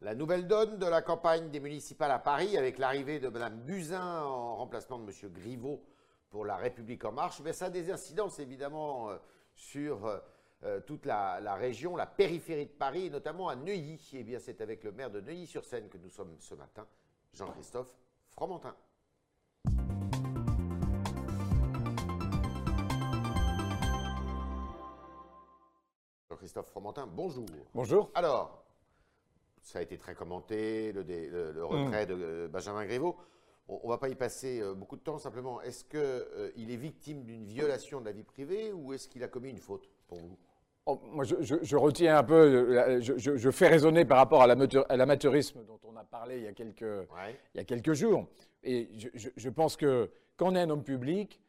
La nouvelle donne de la campagne des municipales à Paris avec l'arrivée de Mme Buzyn en remplacement de M. Griveaux pour La République en marche, mais ça a des incidences évidemment euh, sur euh, euh, toute la, région, la périphérie de Paris, et notamment à Neuilly. Et eh bien c'est avec le maire de Neuilly-sur-Seine que nous sommes ce matin, Jean-Christophe Fromentin. Jean-Christophe Fromentin, bonjour. Bonjour. Alors, ça a été très commenté, le, retrait mm. de euh, Benjamin Griveaux. On ne va pas y passer euh, beaucoup de temps, simplement. Est-ce qu'il euh, est victime d'une violation de la vie privée ou est-ce qu'il a commis une faute pour vous? Oh, moi, je, retiens un peu, je, fais raisonner par rapport à l'amateurisme dont on a parlé il y a quelques, il y a quelques jours. Et je, pense que quand on est un homme public,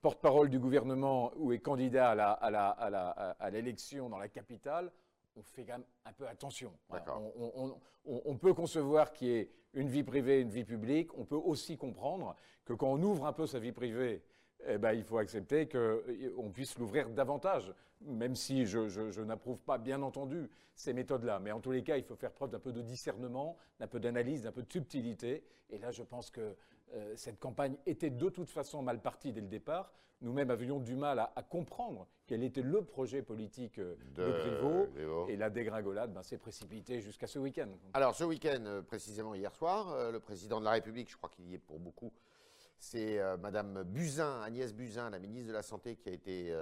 porte-parole du gouvernement ou est candidat à l'élection dans la capitale, on fait quand même un peu attention. On, peut concevoir qu'il y ait une vie privée, une vie publique. On peut aussi comprendre que quand on ouvre un peu sa vie privée, eh ben, il faut accepter qu'on puisse l'ouvrir davantage, même si je, n'approuve pas, bien entendu, ces méthodes-là. Mais en tous les cas, il faut faire preuve d'un peu de discernement, d'un peu d'analyse, d'un peu de subtilité. Et là, je pense que euh, cette campagne était de toute façon mal partie dès le départ. Nous-mêmes avions du mal à, comprendre quel était le projet politique euh, de, Griveaux. Et la dégringolade ben, s'est précipitée jusqu'à ce week-end. Alors ce week-end, euh, précisément hier soir, le président de la République, je crois qu'il y est pour beaucoup, c'est Madame Buzyn, Agnès Buzyn, la ministre de la Santé, qui a été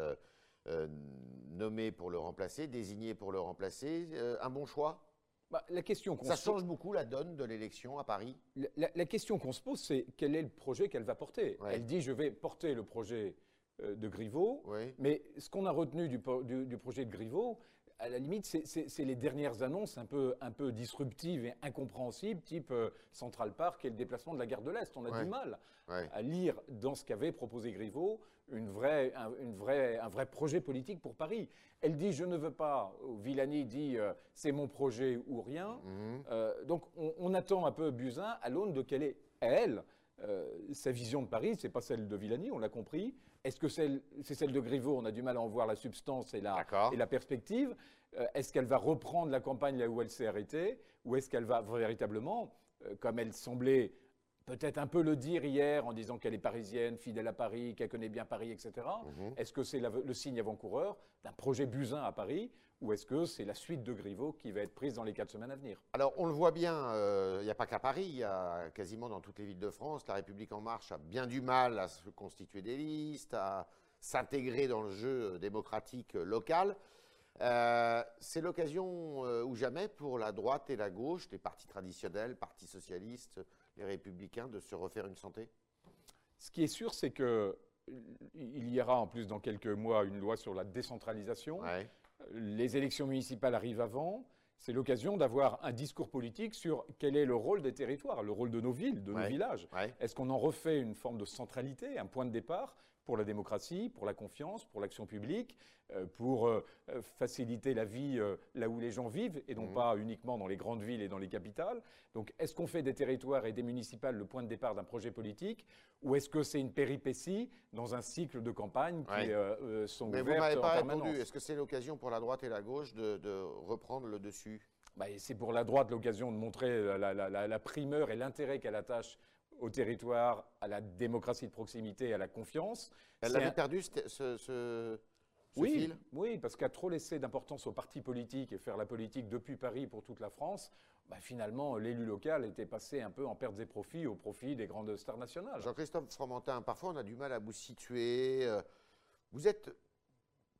nommée pour le remplacer, désignée pour le remplacer. un bon choix? Bah, la question Ça change beaucoup la donne de l'élection à Paris? La, question qu'on se pose, c'est quel est le projet qu'elle va porter? Elle dit je vais porter le projet euh, de Griveaux, mais ce qu'on a retenu du, du, projet de Griveaux, à la limite, c'est les dernières annonces un peu, un peu disruptives et incompréhensibles, type euh, Central Park et le déplacement de la gare de l'Est. On a du mal à lire dans ce qu'avait proposé Griveaux une vraie, un, une vraie, un vrai projet politique pour Paris. Elle dit je ne veux pas, Villani dit euh, c'est mon projet ou rien. Mhm. Euh, donc on, attend un peu Buzyn à l'aune de quelle est, elle, sa vision de Paris. C'est pas celle de Villani, on l'a compris. Est-ce que c'est celle de Griveaux On a du mal à en voir la substance et la, et la perspective. Euh, est-ce qu'elle va reprendre la campagne là où elle s'est arrêtée Ou est-ce qu'elle va véritablement, euh, comme elle semblait peut-être un peu le dire hier en disant qu'elle est parisienne, fidèle à Paris, qu'elle connaît bien Paris, etc. Mhm. Est-ce que c'est le signe avant-coureur d'un projet Buzyn à Paris ou est-ce que c'est la suite de Griveaux qui va être prise dans les quatre semaines à venir? Alors on le voit bien, euh, il n'y a pas qu'à Paris, il y a quasiment dans toutes les villes de France, la République en marche a bien du mal à se constituer des listes, à s'intégrer dans le jeu démocratique local. Euh, c'est l'occasion euh, ou jamais pour la droite et la gauche, les partis traditionnels, partis socialistes, les républicains, de se refaire une santé? Ce qui est sûr, c'est qu'il y aura en plus dans quelques mois une loi sur la décentralisation. Les élections municipales arrivent avant. C'est l'occasion d'avoir un discours politique sur quel est le rôle des territoires, le rôle de nos villes, de nos villages. Est-ce qu'on en refait une forme de centralité, un point de départ? Pour la démocratie, pour la confiance, pour l'action publique, euh, pour euh, faciliter la vie euh, là où les gens vivent et non mmh. pas uniquement dans les grandes villes et dans les capitales. Donc est-ce qu'on fait des territoires et des municipales le point de départ d'un projet politique ou est-ce que c'est une péripétie dans un cycle de campagne qui sont Mais vous m'avez pas répondu. Est-ce que c'est l'occasion pour la droite et la gauche de, reprendre le dessus? Bah, c'est pour la droite l'occasion de montrer la primeur et l'intérêt qu'elle attache au territoire, à la démocratie de proximité, à la confiance. Elle avait perdu ce, ce, oui, fil? Oui, parce qu'à trop laisser d'importance aux partis politiques et faire la politique depuis Paris pour toute la France, bah, finalement, l'élu local était passé un peu en pertes et profits au profit des grandes stars nationales. Jean-Christophe Fromentin, parfois on a du mal à vous situer. Euh, vous êtes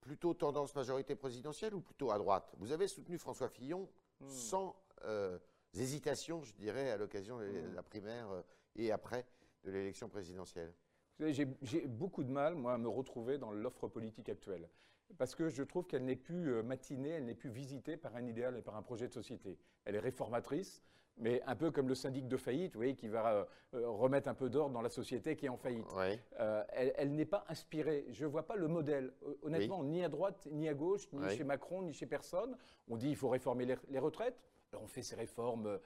plutôt tendance majorité présidentielle ou plutôt à droite? Vous avez soutenu François Fillon hmm. sans euh, hésitation, je dirais, à l'occasion de hmm. la primaire euh, et après de l'élection présidentielle J'ai beaucoup de mal, moi, à me retrouver dans l'offre politique actuelle. Parce que je trouve qu'elle n'est plus euh, matinée, elle n'est plus visitée par un idéal et par un projet de société. Elle est réformatrice, mais un peu comme le syndic de faillite, vous voyez, qui va euh, euh, remettre un peu d'ordre dans la société qui est en faillite. elle, n'est pas inspirée. Je ne vois pas le modèle, honnêtement, ni à droite, ni à gauche, ni chez Macron, ni chez personne. On dit qu'il faut réformer les retraites on fait ces réformes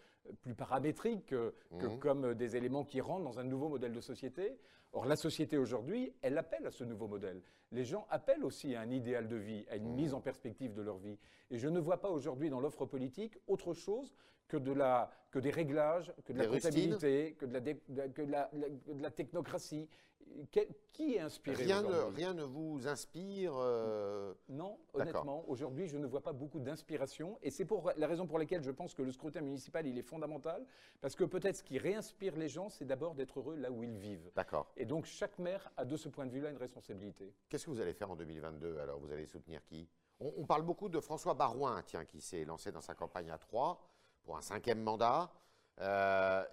plus paramétriques que, mmh. comme des éléments qui rentrent dans un nouveau modèle de société. Or, la société aujourd'hui, elle appelle à ce nouveau modèle. Les gens appellent aussi à un idéal de vie, à une mmh. mise en perspective de leur vie. Et je ne vois pas aujourd'hui dans l'offre politique autre chose que, de la, que des réglages, que de la comptabilité, que de la, que de la, technocratie. qui est inspiré rien ne, rien ne vous inspire euh, Non, honnêtement, aujourd'hui, je ne vois pas beaucoup d'inspiration. Et c'est pour la raison pour laquelle je pense que le scrutin municipal, il est fondamental. Parce que peut-être ce qui réinspire les gens, c'est d'abord d'être heureux là où ils vivent. D'accord. Et donc, chaque maire a de ce point de vue-là une responsabilité. Qu'est-ce que vous allez faire en 2022 Alors, vous allez soutenir qui? On, parle beaucoup de François Barouin, tiens, qui s'est lancé dans sa campagne à Troyes pour un cinquième mandat. Euh,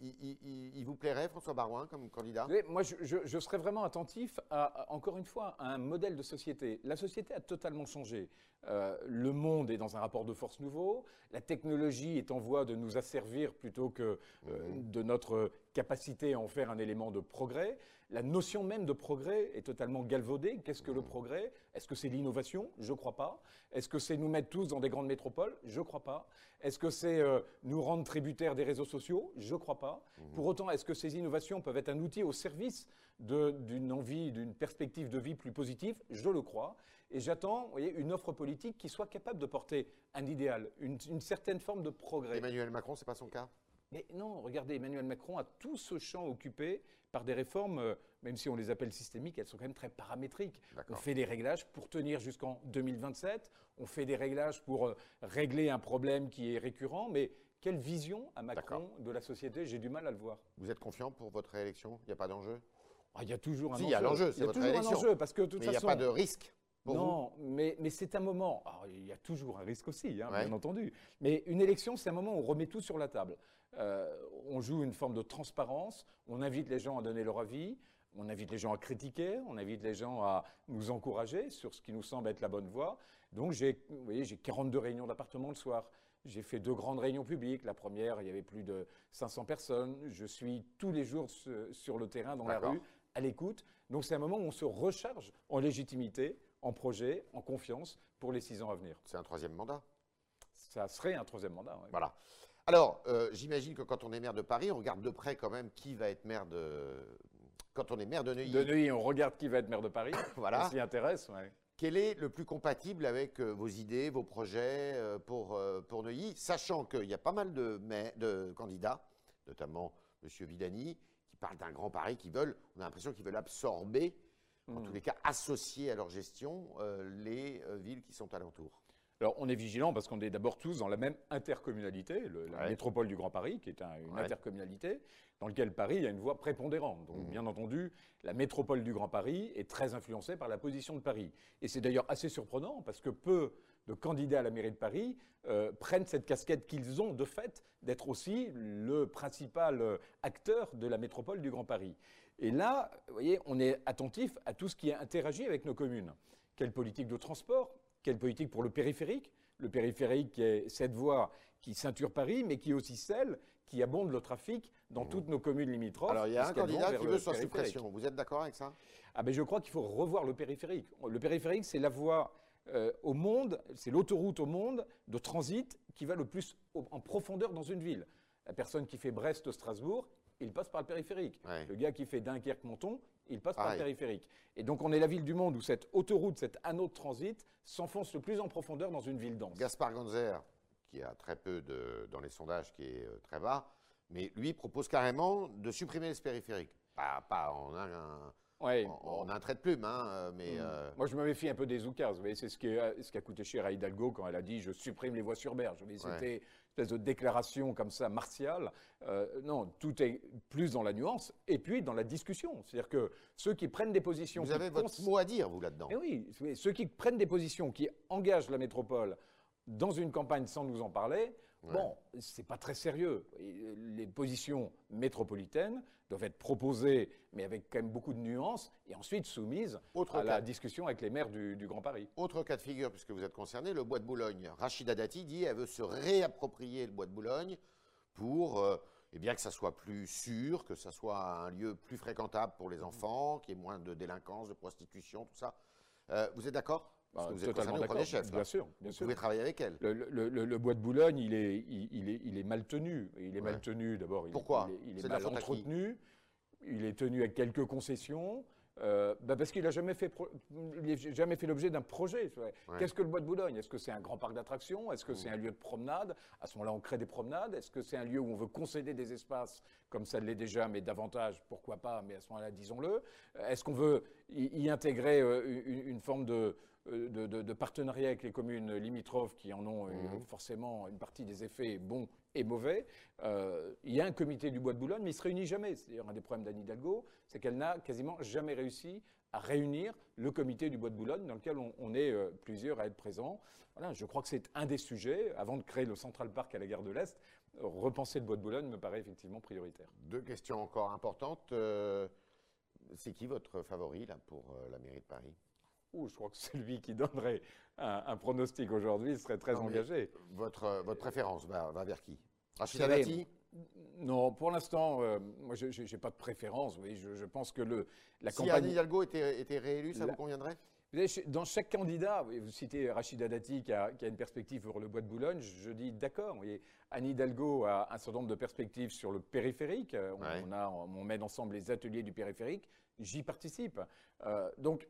il, vous plairait, François Barouin, comme candidat? Moi, je, serais vraiment attentif, à, encore une fois, à un modèle de société. La société a totalement changé. Euh, le monde est dans un rapport de force nouveau. La technologie est en voie de nous asservir plutôt que euh, mhm. de notre capacité à en faire un élément de progrès. La notion même de progrès est totalement galvaudée. Qu'est-ce que le progrès? Est-ce que c'est l'innovation? Je ne crois pas. Est-ce que c'est nous mettre tous dans des grandes métropoles? Je ne crois pas. Est-ce que c'est euh, nous rendre tributaires des réseaux sociaux? Je ne crois pas. Mmh. Pour autant, est-ce que ces innovations peuvent être un outil au service d'une envie, d'une perspective de vie plus positive? Je le crois. Et j'attends une offre politique qui soit capable de porter un idéal, une, une certaine forme de progrès. Emmanuel Macron, ce n'est pas son cas? Mais non, regardez, Emmanuel Macron a tout ce champ occupé par des réformes, euh, même si on les appelle systémiques, elles sont quand même très paramétriques. On fait des réglages pour tenir jusqu'en 2027, on fait des réglages pour euh, régler un problème qui est récurrent, mais quelle vision a Macron de la société? J'ai du mal à le voir. Vous êtes confiant pour votre réélection? Il n'y a pas d'enjeu? Ah, Il y a toujours un si, enjeu. Il y a l'enjeu, c'est votre réélection. enjeu, parce que de toute mais il n'y a pas de risque non, mais, mais c'est un moment. il y a toujours un risque aussi, hein, bien entendu. Mais une élection, c'est un moment où on remet tout sur la table. Euh, on joue une forme de transparence, on invite les gens à donner leur avis, on invite les gens à critiquer, on invite les gens à nous encourager sur ce qui nous semble être la bonne voie. Donc, j'ai, vous voyez, j'ai 42 réunions d'appartement le soir. J'ai fait deux grandes réunions publiques. La première, il y avait plus de 500 personnes. Je suis tous les jours sur le terrain, dans la rue, à l'écoute. Donc, c'est un moment où on se recharge en légitimité, en projet, en confiance pour les six ans à venir. C'est un troisième mandat Ça serait un troisième mandat, oui. Voilà. Alors, euh, j'imagine que quand on est maire de Paris, on regarde de près quand même qui va être maire de. Quand on est maire de Neuilly. De Neuilly, on regarde qui va être maire de Paris. voilà. On s'y intéresse, ouais. Quel est le plus compatible avec euh, vos idées, vos projets euh, pour, pour Neuilly, sachant qu'il y a pas mal de, de candidats, notamment M. Vidani, qui parlent d'un grand Paris, qui veulent, on a l'impression qu'ils veulent absorber en tous hmm. les cas associer à leur gestion euh, les euh, villes qui sont alentours. Alors, on est vigilant parce qu'on est d'abord tous dans la même intercommunalité, la métropole du Grand Paris, qui est une intercommunalité, dans laquelle Paris a une voix prépondérante. Donc, hmm. bien entendu, la métropole du Grand Paris est très influencée par la position de Paris. Et c'est d'ailleurs assez surprenant parce que peu de candidats à la mairie de Paris euh, prennent cette casquette qu'ils ont de fait d'être aussi le principal acteur de la métropole du Grand Paris. Et là, vous voyez, on est attentif à tout ce qui interagit avec nos communes. Quelle politique de transport Quelle politique pour le périphérique Le périphérique qui est cette voie qui ceinture Paris, mais qui est aussi celle qui abonde le trafic dans toutes nos communes limitrophes. Alors il y a un candidat qui veut sa suppression. Vous êtes d'accord avec ça? Ah ben je crois qu'il faut revoir le périphérique. Le périphérique, c'est la voie euh, au monde, c'est l'autoroute au monde de transit qui va le plus en profondeur dans une ville. La personne qui fait Brest-Strasbourg, il passe par le périphérique. Le gars qui fait Dunkerque-Monton, il passe par le périphérique. Et donc on est la ville du monde où cette autoroute, cet anneau de transit s'enfonce le plus en profondeur dans une ville dense. Gaspard Ganzer, qui a très peu de, dans les sondages, qui est euh, très bas, mais lui propose carrément de supprimer ce périphérique. Pas, pas en un, on, a un trait de plume, hein, euh, mais... Hmm. Euh, Moi, je me méfie un peu des oukas. C'est ce, qui a, ce qui a coûté cher à Hidalgo quand elle a dit « je supprime les voies sur berge ». C'était une espèce de déclaration comme ça, martiale. Euh, non, tout est plus dans la nuance et puis dans la discussion. C'est-à-dire que ceux qui prennent des positions... Vous avez votre mot à dire, vous, là-dedans. oui, ceux qui prennent des positions qui engagent la métropole dans une campagne sans nous en parler, Bon, c'est pas très sérieux. Les positions métropolitaines doivent être proposées, mais avec quand même beaucoup de nuances, et ensuite soumises à la discussion avec les maires du, Grand Paris. Autre cas de figure, puisque vous êtes concerné, le bois de Boulogne. Rachida Dati dit qu'elle veut se réapproprier le bois de Boulogne pour euh, eh bien, que ça soit plus sûr, que ça soit un lieu plus fréquentable pour les enfants, qu'il y ait moins de délinquance, de prostitution, tout ça. Euh, vous êtes d'accord? Bah, vous êtes totalement d'accord. Bien sûr, bien vous pouvez travailler avec elle. Le, bois de Boulogne, il est, il, est, il est mal tenu. Il est mal tenu d'abord. Pourquoi Il, est, mal entretenu. Il est tenu avec quelques concessions. euh, bah, parce qu'il n'a jamais fait, jamais fait l'objet d'un projet. Qu'est-ce que le Bois de Boulogne? Est-ce que c'est un grand parc d'attractions? Est-ce que c'est un lieu de promenade? À ce moment-là, on crée des promenades. Est-ce que c'est un lieu où on veut concéder des espaces comme ça l'est déjà, mais davantage, pourquoi pas, mais à ce moment-là, disons-le? Est-ce qu'on veut y, intégrer euh, une, forme de, de, partenariat avec les communes limitrophes qui en ont mmh. forcément une partie des effets bons et mauvais. Euh, il y a un comité du Bois de Boulogne, mais il ne se réunit jamais. C'est d'ailleurs un des problèmes d'Anne Hidalgo, c'est qu'elle n'a quasiment jamais réussi à réunir le comité du Bois de Boulogne dans lequel on, est euh, plusieurs à être présents. Voilà, je crois que c'est un des sujets. Avant de créer le Central Park à la gare de l'Est, repenser le Bois de Boulogne me paraît effectivement prioritaire. Deux questions encore importantes. Euh, c'est qui votre favori là, pour la mairie de Paris? Je crois que celui qui donnerait un, pronostic aujourd'hui serait très engagé. Votre, votre préférence va, vers qui? Rachida Dati? Non, pour l'instant, euh, moi, je n'ai pas de préférence. Oui, je, pense que le, la si Anne Hidalgo était, était réélue, ça vous conviendrait? Dans chaque candidat, vous citez Rachida Dati qui a, une perspective pour le bois de Boulogne, je dis d'accord. Anne Hidalgo a un certain nombre de perspectives sur le périphérique. On, a, on met ensemble les ateliers du périphérique. J'y participe. Euh, donc,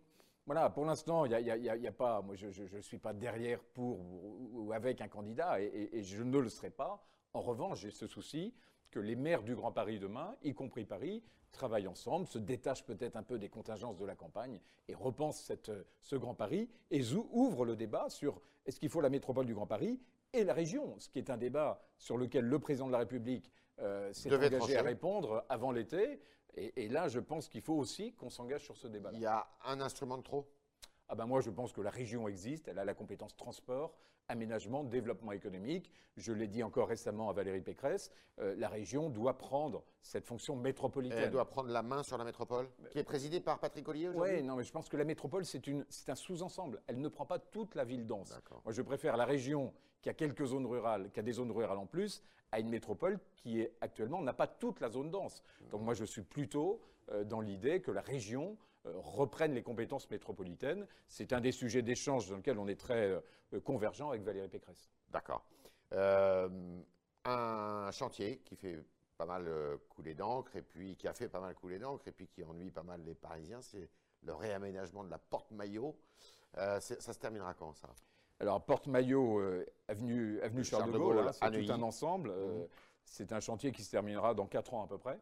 voilà, pour l'instant, il n'y a, pas, moi je ne suis pas derrière pour ou, avec un candidat et, je ne le serai pas. En revanche, j'ai ce souci que les maires du Grand Paris demain, y compris Paris, travaillent ensemble, se détachent peut-être un peu des contingences de la campagne et repensent cette, ce Grand Paris et ouvrent le débat sur est-ce qu'il faut la métropole du Grand Paris et la région, ce qui est un débat sur lequel le président de la République euh, s'est engagé à répondre avant l'été. Et, là, je pense qu'il faut aussi qu'on s'engage sur ce débat. -là. Il y a un instrument de trop? Ah ben moi, je pense que la région existe, elle a la compétence transport, aménagement, développement économique. Je l'ai dit encore récemment à Valérie Pécresse, euh, la région doit prendre cette fonction métropolitaine. Elle doit prendre la main sur la métropole, qui est présidée par Patrick Ollier aujourd'hui? Oui, non, mais je pense que la métropole, c'est un sous-ensemble. Elle ne prend pas toute la ville dense. Moi, je préfère la région qui a quelques zones rurales, qui a des zones rurales en plus, à une métropole qui actuellement n'a pas toute la zone dense. Donc moi, je suis plutôt euh, dans l'idée que la région euh, reprenne les compétences métropolitaines. C'est un des sujets d'échange dans lequel on est très euh, convergent avec Valérie Pécresse. D'accord. un chantier qui fait pas mal couler d'encre et puis qui a fait pas mal couler d'encre et puis qui ennuie pas mal les Parisiens, c'est le réaménagement de la porte Maillot. ça se terminera quand ça? Alors, Porte Maillot, avenue, avenue Charles, de Gaulle, c'est tout un ensemble. Mmh. C'est un chantier qui se terminera dans 4 ans à peu près.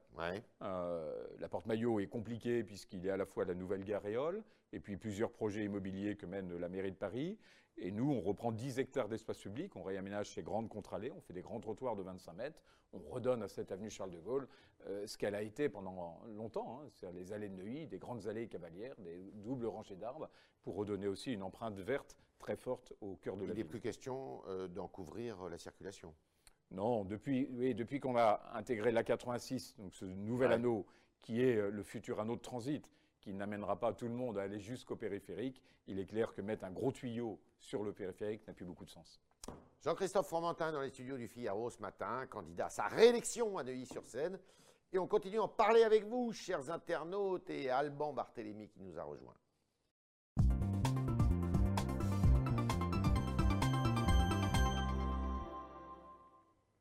Euh, la porte Maillot est compliquée puisqu'il y a à la fois la nouvelle gare Réole et puis plusieurs projets immobiliers que mène la mairie de Paris. Et nous, on reprend 10 hectares d'espace public, on réaménage ces grandes contre-allées, on fait des grands trottoirs de 25 mètres, on redonne à cette avenue Charles de Gaulle euh, ce qu'elle a été pendant longtemps, hein. c'est-à-dire les allées de Neuilly, des grandes allées cavalières, des doubles rangées d'arbres, pour redonner aussi une empreinte verte très forte au cœur de la ville. Il n'est plus question euh, d'en couvrir la circulation. Non, depuis, oui, depuis qu'on a intégré l'A86, donc ce nouvel anneau qui est euh, le futur anneau de transit, qui n'amènera pas tout le monde à aller jusqu'au périphérique, il est clair que mettre un gros tuyau sur le périphérique n'a plus beaucoup de sens. Jean-Christophe Formentin dans les studios du Figaro ce matin, candidat à sa réélection à Neuilly-sur-Seine. Et on continue à en parler avec vous, chers internautes, et Alban Barthélémy qui nous a rejoints.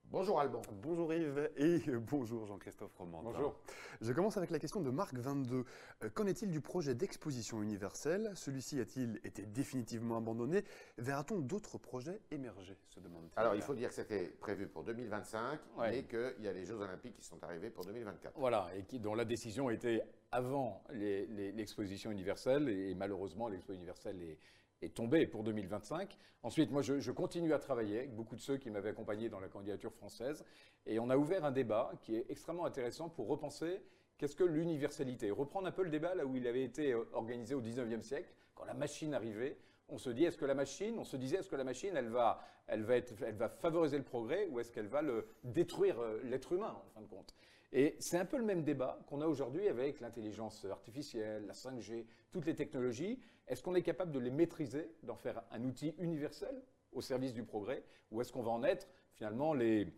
Bonjour Alban. Bonjour Yves et bonjour Jean-Christophe Roman. Bonjour. Je commence avec la question de Marc 22. Euh, qu'en est-il du projet d'exposition universelle? Celui-ci a-t-il été définitivement abandonné? Verra-t-on d'autres projets émerger? se demande Alors il faut dire que c'était prévu pour 2025 et qu'il y a les Jeux Olympiques qui sont arrivés pour 2024. Voilà, et qui, dont la décision était avant l'exposition universelle et malheureusement l'exposition universelle est est tombé pour 2025. Ensuite, moi, je, continue à travailler avec beaucoup de ceux qui m'avaient accompagné dans la candidature française. Et on a ouvert un débat qui est extrêmement intéressant pour repenser qu'est-ce que l'universalité. Reprendre un peu le débat là où il avait été euh, organisé au 19e siècle, quand la machine arrivait. On se dit, est-ce que la machine, on se disait, est-ce que la machine, elle va, elle va, être, elle va favoriser le progrès ou est-ce qu'elle va le, détruire euh, l'être humain, en fin de compte? Et c'est un peu le même débat qu'on a aujourd'hui avec l'intelligence artificielle, la 5G, toutes les technologies. Est-ce qu'on est capable de les maîtriser, d'en faire un outil universel au service du progrès, ou est-ce qu'on va en être finalement les,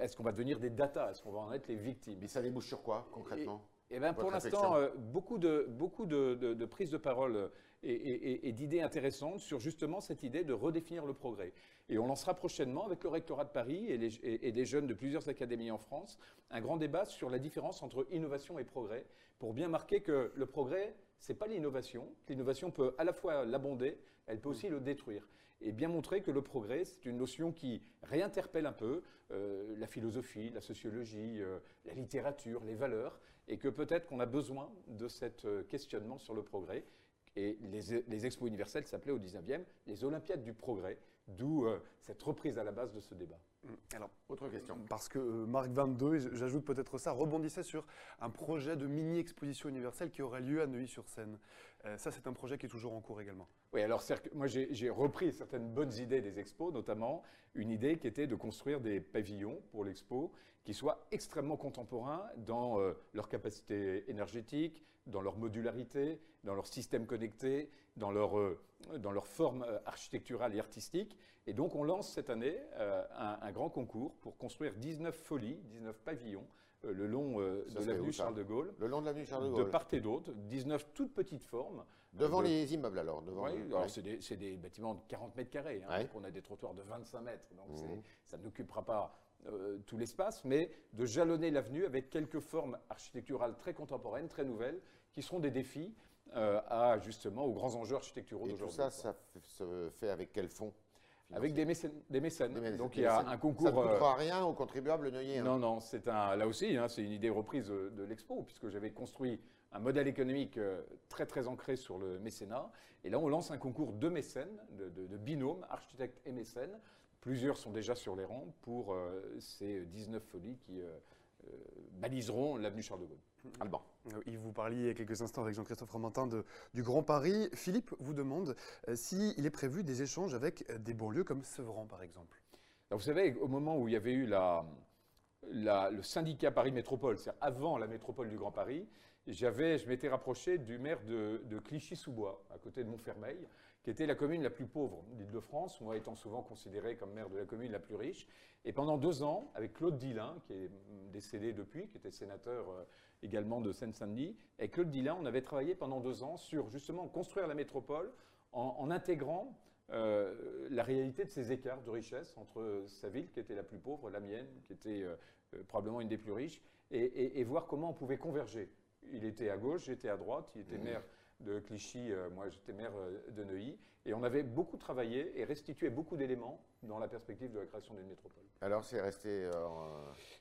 est-ce qu'on va devenir des data, est-ce qu'on va en être les victimes? Mais ça débouche sur quoi concrètement? Eh bien, pour l'instant, euh, beaucoup, de, beaucoup de, prises de parole euh, et, d'idées intéressantes sur justement cette idée de redéfinir le progrès. Et on lancera prochainement, avec le rectorat de Paris et, des jeunes de plusieurs académies en France, un grand débat sur la différence entre innovation et progrès, pour bien marquer que le progrès, c'est pas l'innovation. L'innovation peut à la fois l'abonder, elle peut aussi le détruire. Et bien montrer que le progrès, c'est une notion qui réinterpelle un peu euh, la philosophie, la sociologie, euh, la littérature, les valeurs, et que peut-être qu'on a besoin de cet euh, questionnement sur le progrès. Et les, les expos universelles s'appelaient au 19e les Olympiades du progrès, d'où cette reprise à la base de ce débat. Mmh. Alors, autre question. Parce que Marc 22, j'ajoute peut-être ça, rebondissait sur un projet de mini-exposition universelle qui aurait lieu à Neuilly-sur-Seine. Euh, ça, c'est un projet qui est toujours en cours également. Oui, alors moi, j'ai repris certaines bonnes idées des expos, notamment une idée qui était de construire des pavillons pour l'expo qui soient extrêmement contemporains dans euh, leur capacité énergétique, dans leur modularité, dans leur système connecté, dans leur, euh, dans leur forme architecturale et artistique. Et donc, on lance cette année un, un, grand concours pour construire 19 folies, 19 pavillons euh, le long euh, de l'avenue Charles de Gaulle. Le long de l'avenue Charles de Gaulle. De part et d'autre, 19 toutes petites formes. Devant les immeubles alors devant Oui, alors c'est des, bâtiments de 40 mètres carrés. Hein, donc on a des trottoirs de 25 mètres. Donc mmh. ça n'occupera pas euh, tout l'espace, mais de jalonner l'avenue avec quelques formes architecturales très contemporaines, très nouvelles, qui seront des défis à justement aux grands enjeux architecturaux d'aujourd'hui. Tout ça, ça se fait avec quel fonds avec des mécènes, des mécènes. Donc il y a un concours. Ça ne coûtera euh, rien aux contribuables neuilliens. Non, non, c'est un, là aussi, hein, c'est une idée reprise de l'expo, puisque j'avais construit un modèle économique euh, très très ancré sur le mécénat. Et là, on lance un concours de mécènes, de, de, binômes, architectes et mécènes. Plusieurs sont déjà sur les rangs pour euh, ces 19 folies qui baliseront l'avenue Charles de Gaulle. Alban. Euh, il vous parliez il y a quelques instants avec Jean-Christophe Ramantin du Grand Paris. Philippe vous demande euh, s'il est prévu des échanges avec euh, des banlieues comme Sevran, par exemple. vous savez, au moment où il y avait eu le syndicat Paris Métropole, c'est avant la métropole du Grand Paris, je m'étais rapproché du maire de, Clichy-sous-Bois, à côté de Montfermeil, qui était la commune la plus pauvre d'Île-de-France, moi étant souvent considéré comme maire de la commune la plus riche. Et pendant deux ans, avec Claude Dillin, qui est décédé depuis, qui était sénateur également de Seine-Saint-Denis. Avec Claude Dillin, on avait travaillé pendant deux ans sur justement construire la métropole en, intégrant euh, la réalité de ces écarts de richesse entre sa ville, qui était la plus pauvre, la mienne, qui était euh, euh, probablement une des plus riches, et, voir comment on pouvait converger. Il était à gauche, j'étais à droite, il était mmh. maire de Clichy, moi j'étais maire de Neuilly, et on avait beaucoup travaillé et restitué beaucoup d'éléments dans la perspective de la création d'une métropole. Alors c'est resté... Euh,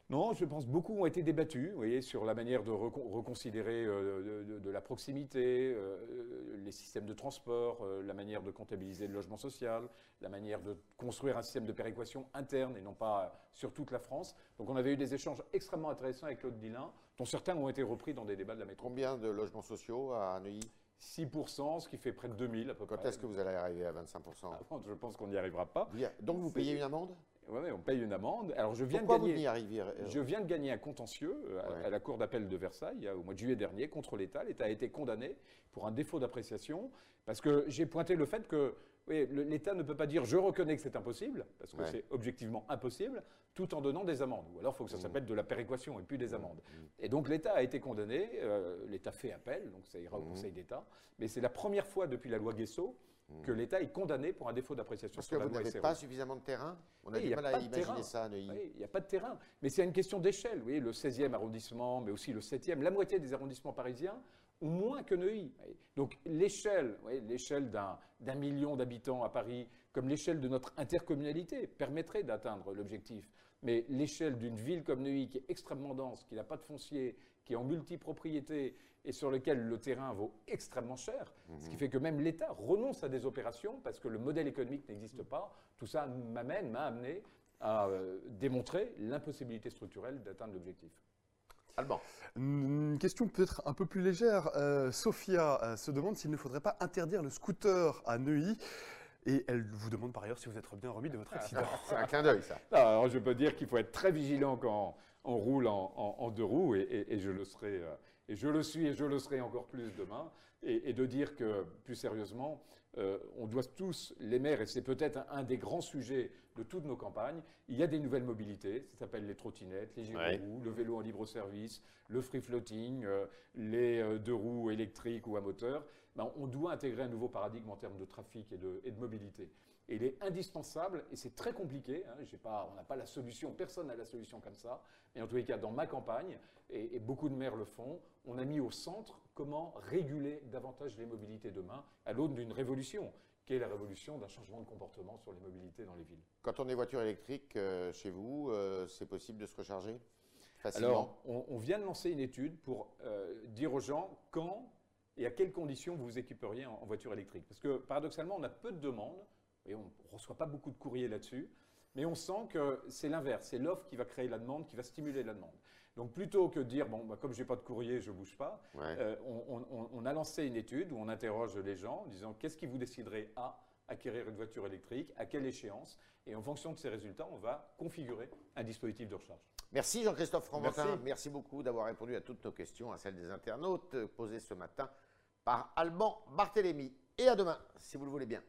non, je pense beaucoup ont été débattus, vous voyez, sur la manière de reconsidérer euh, de, la proximité, euh, les systèmes de transport, la manière de comptabiliser le logement social, la manière de construire un système de péréquation interne et non pas sur toute la France. Donc on avait eu des échanges extrêmement intéressants avec Claude Dillin, dont certains ont été repris dans des débats de la métropole. Combien de logements sociaux à Neuilly 6%, ce qui fait près de 2000 à peu près. Quand est-ce que vous allez arriver à 25% ah, Je pense qu'on n'y arrivera pas. Donc vous payez une amende? Oui, on paye une amende. Alors je viens Pourquoi de gagner, vous euh Je viens de gagner un contentieux euh, à, la Cour d'appel de Versailles au mois de juillet dernier contre l'État. L'État a été condamné pour un défaut d'appréciation parce que j'ai pointé le fait que l'État ne peut pas dire je reconnais que c'est impossible, parce que c'est objectivement impossible, tout en donnant des amendes. Ou alors il faut que ça mmh. s'appelle de la péréquation et plus des mmh. amendes. Mmh. Et donc l'État a été condamné, euh, l'État fait appel, donc ça ira au Conseil d'État, mais c'est la première fois depuis la loi Guesso que l'État est condamné pour un défaut d'appréciation. Parce que vous n'avez pas suffisamment de terrain On a du mal à imaginer ça à Neuilly. il n'y a pas de terrain. Mais c'est une question d'échelle. Vous le 16e arrondissement, mais aussi le 7e, la moitié des arrondissements parisiens moins que Neuilly. Donc l'échelle, l'échelle d'un million d'habitants à Paris, comme l'échelle de notre intercommunalité, permettrait d'atteindre l'objectif. Mais l'échelle d'une ville comme Neuilly, qui est extrêmement dense, qui n'a pas de foncier, qui est en multipropriété et sur lequel le terrain vaut extrêmement cher, ce qui mhm. fait que même l'État renonce à des opérations parce que le modèle économique n'existe pas. Tout ça m'amène, m'a amené à euh, démontrer l'impossibilité structurelle d'atteindre l'objectif. Alban. Une question peut-être un peu plus légère. Euh, Sophia euh, se demande s'il ne faudrait pas interdire le scooter à Neuilly. Et elle vous demande par ailleurs si vous êtes bien remis de votre ah, accident. C'est un clin d'œil, ça. Alors, je peux dire qu'il faut être très vigilant quand on roule en, deux roues, et, je le serai, euh, et je le suis, et je le serai encore plus demain. Et, de dire que, plus sérieusement, euh, on doit tous, les maires, et c'est peut-être un, des grands sujets de toutes nos campagnes, il y a des nouvelles mobilités, ça s'appelle les trottinettes, les gyroroues, le vélo en libre service, le free floating, euh, les deux roues électriques ou à moteur. Ben, on doit intégrer un nouveau paradigme en termes de trafic et de, et de mobilité. Et il est indispensable, et c'est très compliqué, hein, pas, on n'a pas la solution, personne n'a la solution comme ça, mais en tous les cas, dans ma campagne, et, beaucoup de maires le font, on a mis au centre comment réguler davantage les mobilités demain à l'aune d'une révolution, qui est la révolution d'un changement de comportement sur les mobilités dans les villes. Quand on est voiture électrique euh, chez vous, euh, c'est possible de se recharger facilement? Alors, on, vient de lancer une étude pour euh, dire aux gens quand et à quelles conditions vous vous équiperiez en voiture électrique. Parce que paradoxalement, on a peu de demandes et on ne reçoit pas beaucoup de courriers là-dessus. Mais on sent que c'est l'inverse, c'est l'offre qui va créer la demande, qui va stimuler la demande. Donc plutôt que de dire, bon, bah, comme je n'ai pas de courrier, je ne bouge pas, euh, on, a lancé une étude où on interroge les gens en disant, qu'est-ce qui vous déciderait à acquérir une voiture électrique, à quelle échéance Et en fonction de ces résultats, on va configurer un dispositif de recharge. Merci Jean-Christophe Fromentin. Merci. Merci beaucoup d'avoir répondu à toutes nos questions, à celles des internautes posées ce matin par Alban Barthélémy. Et à demain, si vous le voulez bien.